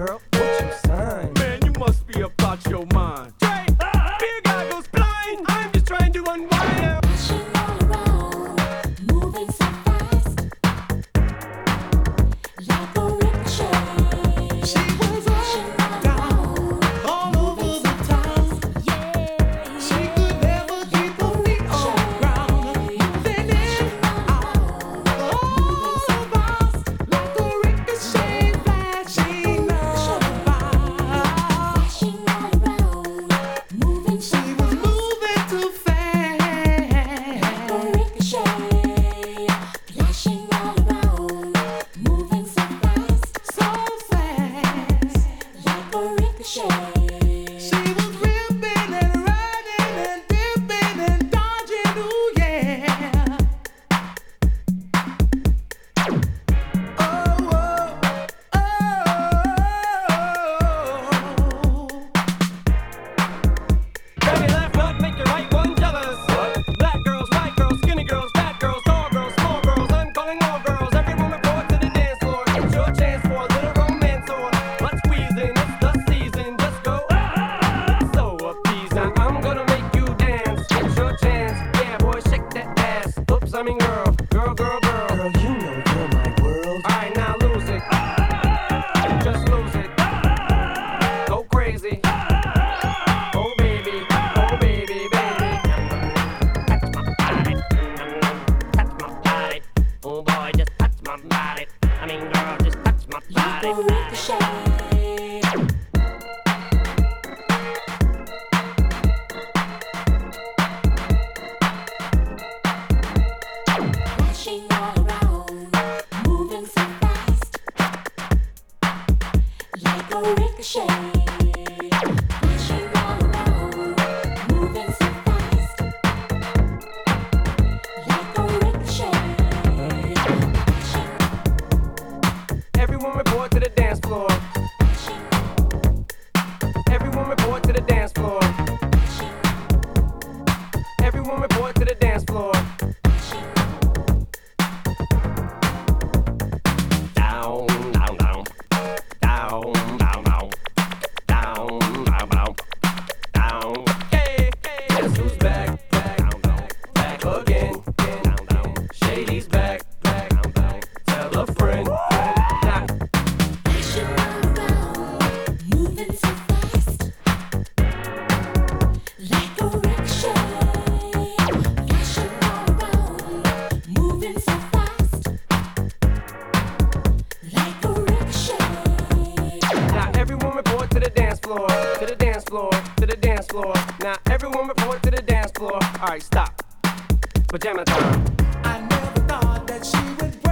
girl. my body. You go ricochet. Everyone report to the dance floor. floor. Now everyone report to the dance floor. Alright, stop. Pajama time. I never thought that she would.